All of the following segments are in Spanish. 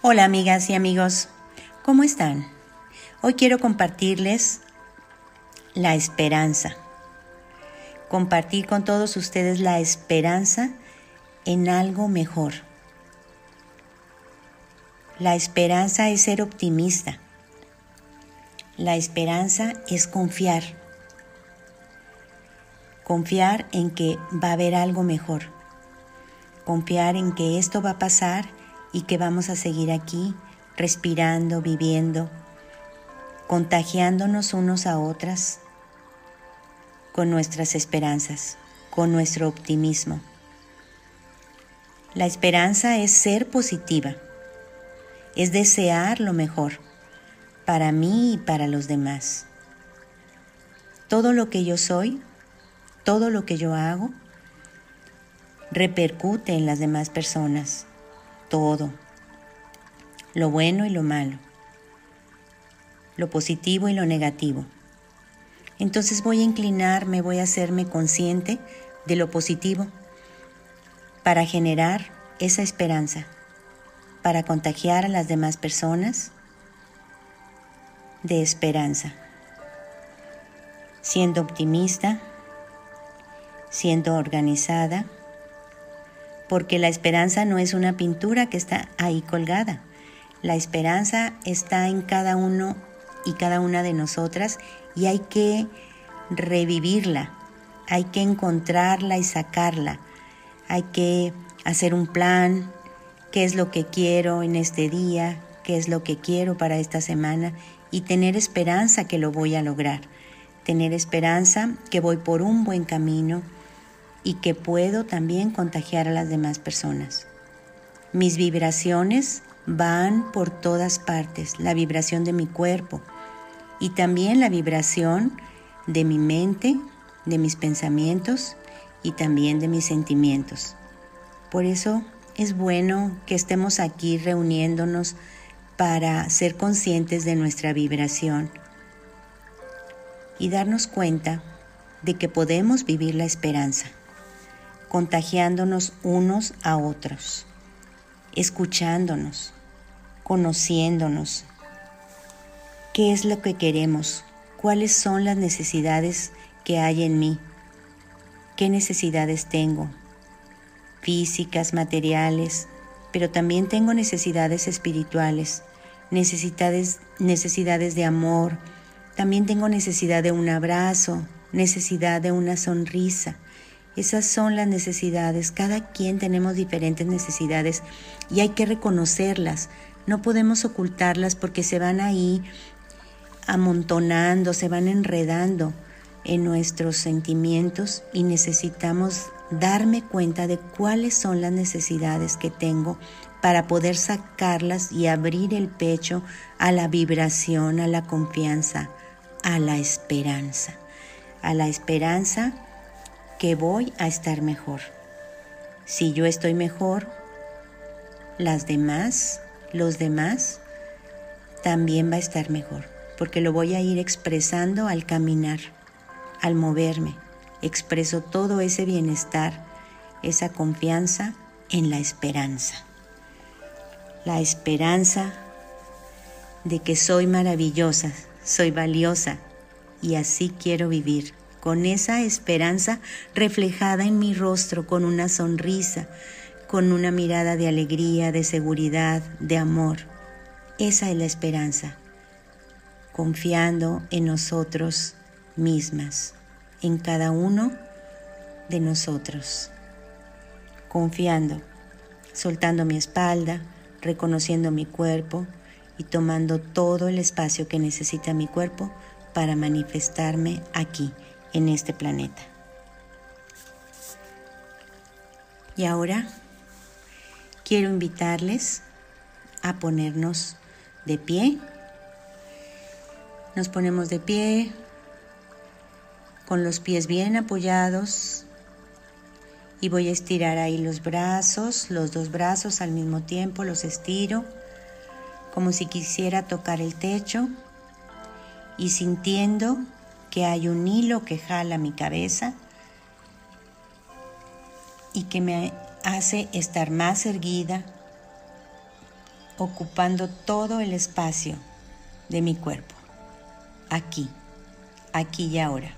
Hola amigas y amigos, ¿cómo están? Hoy quiero compartirles la esperanza. Compartir con todos ustedes la esperanza en algo mejor. La esperanza es ser optimista. La esperanza es confiar. Confiar en que va a haber algo mejor. Confiar en que esto va a pasar y que vamos a seguir aquí respirando, viviendo, contagiándonos unos a otras con nuestras esperanzas, con nuestro optimismo. La esperanza es ser positiva, es desear lo mejor para mí y para los demás. Todo lo que yo soy, todo lo que yo hago, repercute en las demás personas todo, lo bueno y lo malo, lo positivo y lo negativo. Entonces voy a inclinarme, voy a hacerme consciente de lo positivo para generar esa esperanza, para contagiar a las demás personas de esperanza, siendo optimista, siendo organizada, porque la esperanza no es una pintura que está ahí colgada. La esperanza está en cada uno y cada una de nosotras y hay que revivirla, hay que encontrarla y sacarla, hay que hacer un plan, qué es lo que quiero en este día, qué es lo que quiero para esta semana y tener esperanza que lo voy a lograr, tener esperanza que voy por un buen camino, y que puedo también contagiar a las demás personas. Mis vibraciones van por todas partes, la vibración de mi cuerpo y también la vibración de mi mente, de mis pensamientos y también de mis sentimientos. Por eso es bueno que estemos aquí reuniéndonos para ser conscientes de nuestra vibración y darnos cuenta de que podemos vivir la esperanza contagiándonos unos a otros, escuchándonos, conociéndonos. ¿Qué es lo que queremos? ¿Cuáles son las necesidades que hay en mí? ¿Qué necesidades tengo? Físicas, materiales, pero también tengo necesidades espirituales, necesidades, necesidades de amor, también tengo necesidad de un abrazo, necesidad de una sonrisa, esas son las necesidades. Cada quien tenemos diferentes necesidades y hay que reconocerlas. No podemos ocultarlas porque se van ahí amontonando, se van enredando en nuestros sentimientos y necesitamos darme cuenta de cuáles son las necesidades que tengo para poder sacarlas y abrir el pecho a la vibración, a la confianza, a la esperanza. A la esperanza que voy a estar mejor. Si yo estoy mejor, las demás, los demás, también va a estar mejor, porque lo voy a ir expresando al caminar, al moverme. Expreso todo ese bienestar, esa confianza en la esperanza. La esperanza de que soy maravillosa, soy valiosa y así quiero vivir con esa esperanza reflejada en mi rostro, con una sonrisa, con una mirada de alegría, de seguridad, de amor. Esa es la esperanza, confiando en nosotros mismas, en cada uno de nosotros, confiando, soltando mi espalda, reconociendo mi cuerpo y tomando todo el espacio que necesita mi cuerpo para manifestarme aquí en este planeta. Y ahora quiero invitarles a ponernos de pie. Nos ponemos de pie con los pies bien apoyados y voy a estirar ahí los brazos, los dos brazos al mismo tiempo, los estiro como si quisiera tocar el techo y sintiendo que hay un hilo que jala mi cabeza y que me hace estar más erguida, ocupando todo el espacio de mi cuerpo, aquí, aquí y ahora.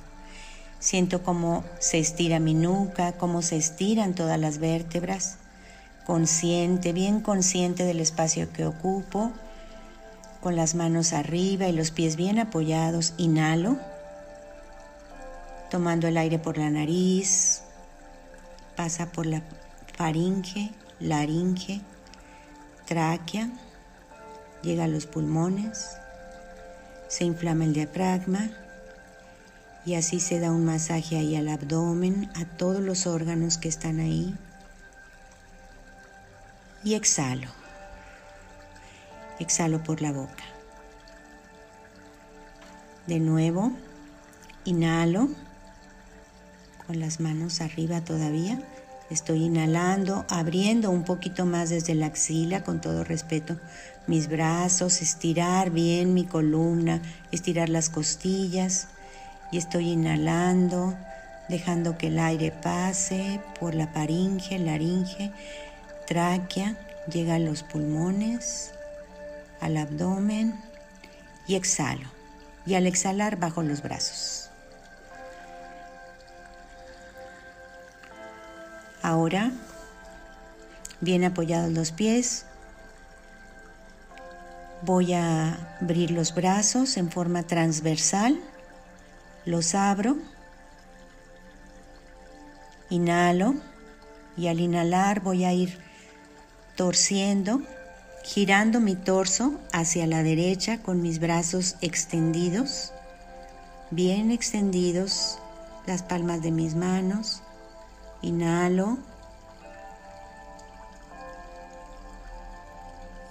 Siento cómo se estira mi nuca, cómo se estiran todas las vértebras, consciente, bien consciente del espacio que ocupo, con las manos arriba y los pies bien apoyados, inhalo, tomando el aire por la nariz, pasa por la faringe, laringe, tráquea, llega a los pulmones, se inflama el diafragma y así se da un masaje ahí al abdomen, a todos los órganos que están ahí. Y exhalo. Exhalo por la boca. De nuevo, inhalo con las manos arriba todavía. Estoy inhalando, abriendo un poquito más desde la axila con todo respeto mis brazos, estirar bien mi columna, estirar las costillas y estoy inhalando, dejando que el aire pase por la faringe, laringe, tráquea, llega a los pulmones, al abdomen y exhalo. Y al exhalar bajo los brazos. Ahora, bien apoyados los pies, voy a abrir los brazos en forma transversal, los abro, inhalo y al inhalar voy a ir torciendo, girando mi torso hacia la derecha con mis brazos extendidos, bien extendidos, las palmas de mis manos Inhalo.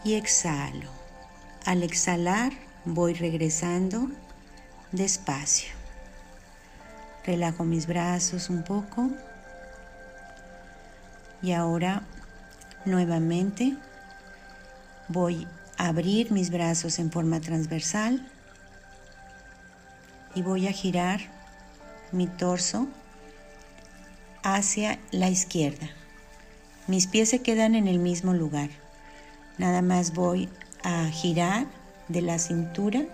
Y exhalo. Al exhalar voy regresando despacio. Relajo mis brazos un poco. Y ahora nuevamente voy a abrir mis brazos en forma transversal y voy a girar mi torso hacia la izquierda. Mis pies se quedan en el mismo lugar. Nada más voy a girar de la cintura.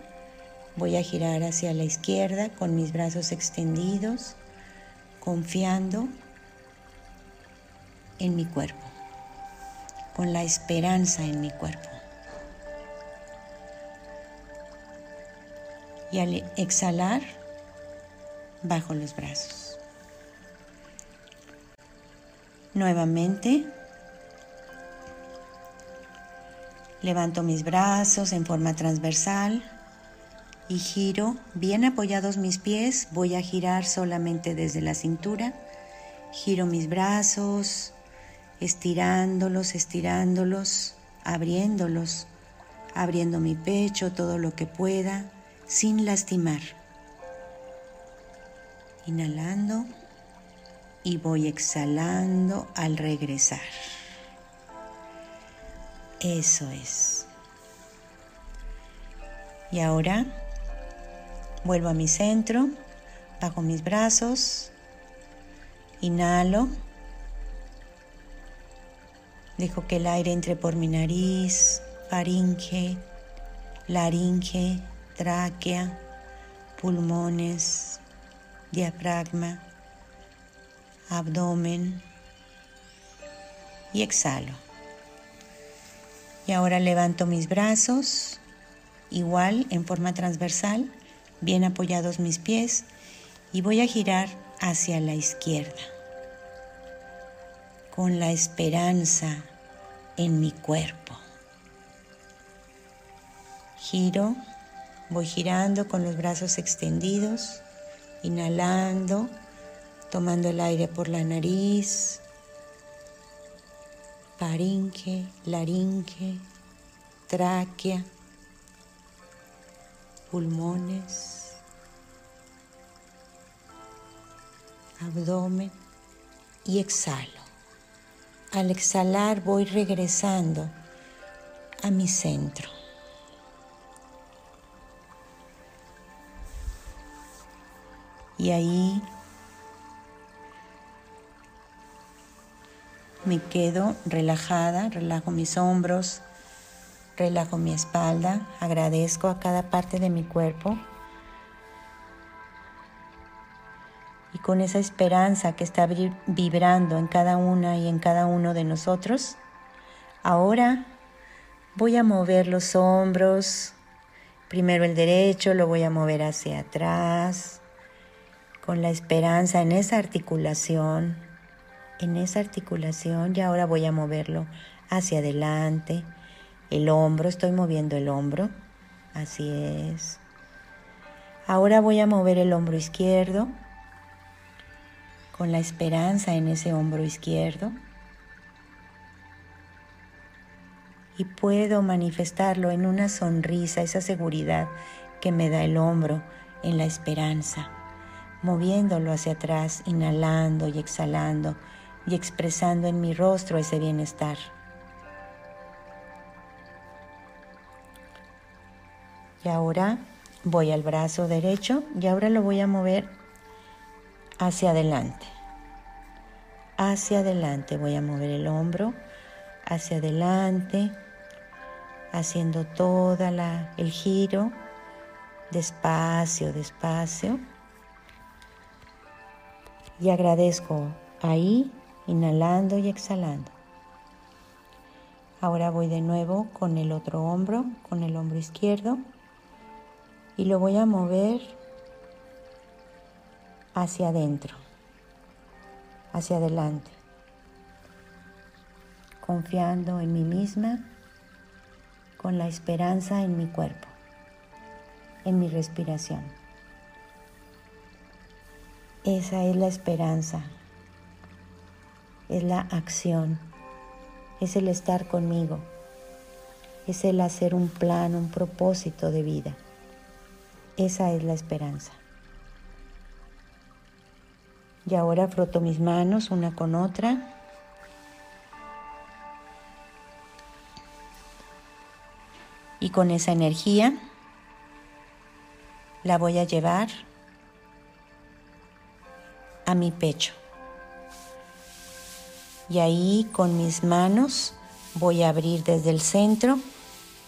Voy a girar hacia la izquierda con mis brazos extendidos, confiando en mi cuerpo, con la esperanza en mi cuerpo. Y al exhalar, bajo los brazos. Nuevamente, levanto mis brazos en forma transversal y giro, bien apoyados mis pies, voy a girar solamente desde la cintura. Giro mis brazos, estirándolos, estirándolos, abriéndolos, abriendo mi pecho todo lo que pueda, sin lastimar. Inhalando y voy exhalando al regresar. Eso es. Y ahora vuelvo a mi centro, bajo mis brazos, inhalo, dejo que el aire entre por mi nariz, faringe, laringe, tráquea, pulmones, diafragma abdomen y exhalo. Y ahora levanto mis brazos, igual en forma transversal, bien apoyados mis pies, y voy a girar hacia la izquierda, con la esperanza en mi cuerpo. Giro, voy girando con los brazos extendidos, inhalando tomando el aire por la nariz, faringe, laringe, tráquea, pulmones, abdomen y exhalo. Al exhalar voy regresando a mi centro. Y ahí Me quedo relajada, relajo mis hombros, Relajo mi espalda, agradezco a cada parte de mi cuerpo. Y con esa esperanza que está vibrando en cada una y en cada uno de nosotros, ahora voy a mover los hombros, primero el derecho, lo voy a mover hacia atrás, con la esperanza en esa articulación, en esa articulación y ahora voy a moverlo hacia adelante, el hombro, estoy moviendo el hombro, así es. Ahora voy a mover el hombro izquierdo con la esperanza en ese hombro izquierdo. Y puedo manifestarlo en una sonrisa, esa seguridad que me da el hombro en la esperanza, moviéndolo hacia atrás, inhalando y exhalando y expresando en mi rostro ese bienestar. Y ahora voy al brazo derecho y ahora lo voy a mover hacia adelante. Hacia adelante voy a mover el hombro hacia adelante, haciendo toda la el giro despacio, despacio. Y agradezco ahí, inhalando y exhalando. Ahora voy de nuevo con el otro hombro, con el hombro izquierdo y lo voy a mover hacia adentro, hacia adelante, confiando en mí misma, con la esperanza en mi cuerpo, en mi respiración. Esa es la esperanza, es la acción, es el estar conmigo, es el hacer un plan, un propósito de vida. Esa es la esperanza. Y ahora froto mis manos una con otra. Y con esa energía la voy a llevar a mi pecho. Y ahí con mis manos voy a abrir desde el centro,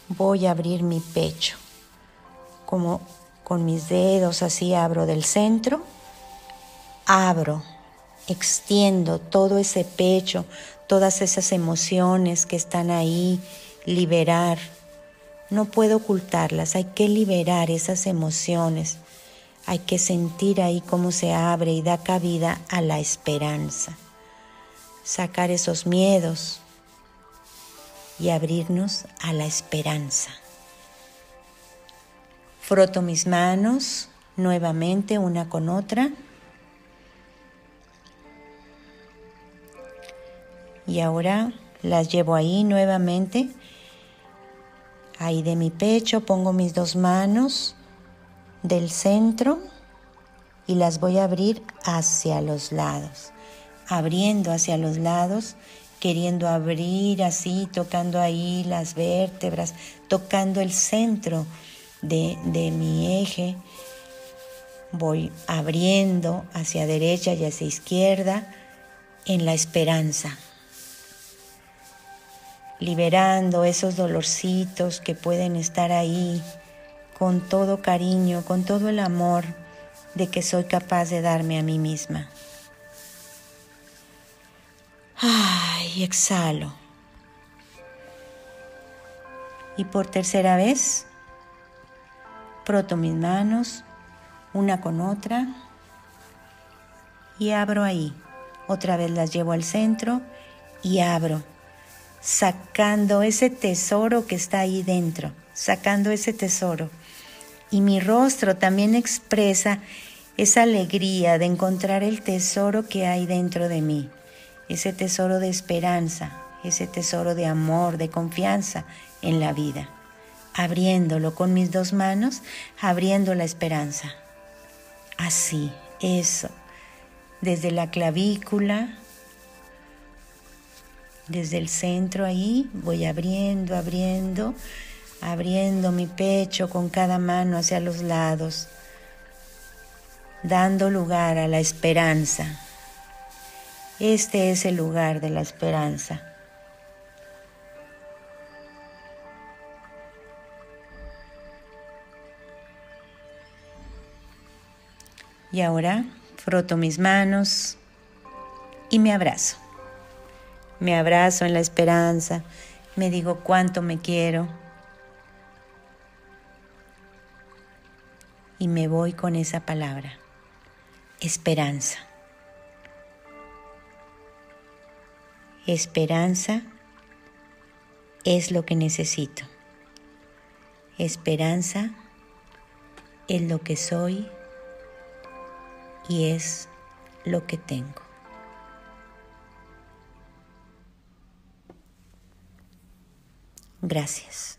voy a abrir mi pecho, como con mis dedos así abro del centro, abro, extiendo todo ese pecho, todas esas emociones que están ahí, liberar. No puedo ocultarlas, hay que liberar esas emociones. Hay que sentir ahí cómo se abre y da cabida a la esperanza. Sacar esos miedos y abrirnos a la esperanza. Froto mis manos nuevamente una con otra. Y ahora las llevo ahí nuevamente. Ahí de mi pecho pongo mis dos manos del centro y las voy a abrir hacia los lados. Abriendo hacia los lados, queriendo abrir así, tocando ahí las vértebras, tocando el centro de, mi eje. Voy abriendo hacia derecha y hacia izquierda en la esperanza, liberando esos dolorcitos que pueden estar ahí con todo cariño, con todo el amor de que soy capaz de darme a mí misma. Ay, exhalo. Y por tercera vez, Froto mis manos una con otra y abro ahí. Otra vez las llevo al centro y abro, sacando ese tesoro que está ahí dentro, sacando ese tesoro. Y mi rostro también expresa esa alegría de encontrar el tesoro que hay dentro de mí, ese tesoro de esperanza, ese tesoro de amor, de confianza en la vida abriéndolo con mis dos manos, abriendo la esperanza. Así, eso, desde la clavícula, desde el centro ahí, voy abriendo, abriendo, abriendo mi pecho con cada mano hacia los lados, dando lugar a la esperanza. Este es el lugar de la esperanza. Y ahora froto mis manos y me abrazo. Me abrazo en la esperanza, me digo cuánto me quiero y me voy con esa palabra, esperanza. Esperanza es lo que necesito. Esperanza es lo que soy y es lo que tengo. Gracias.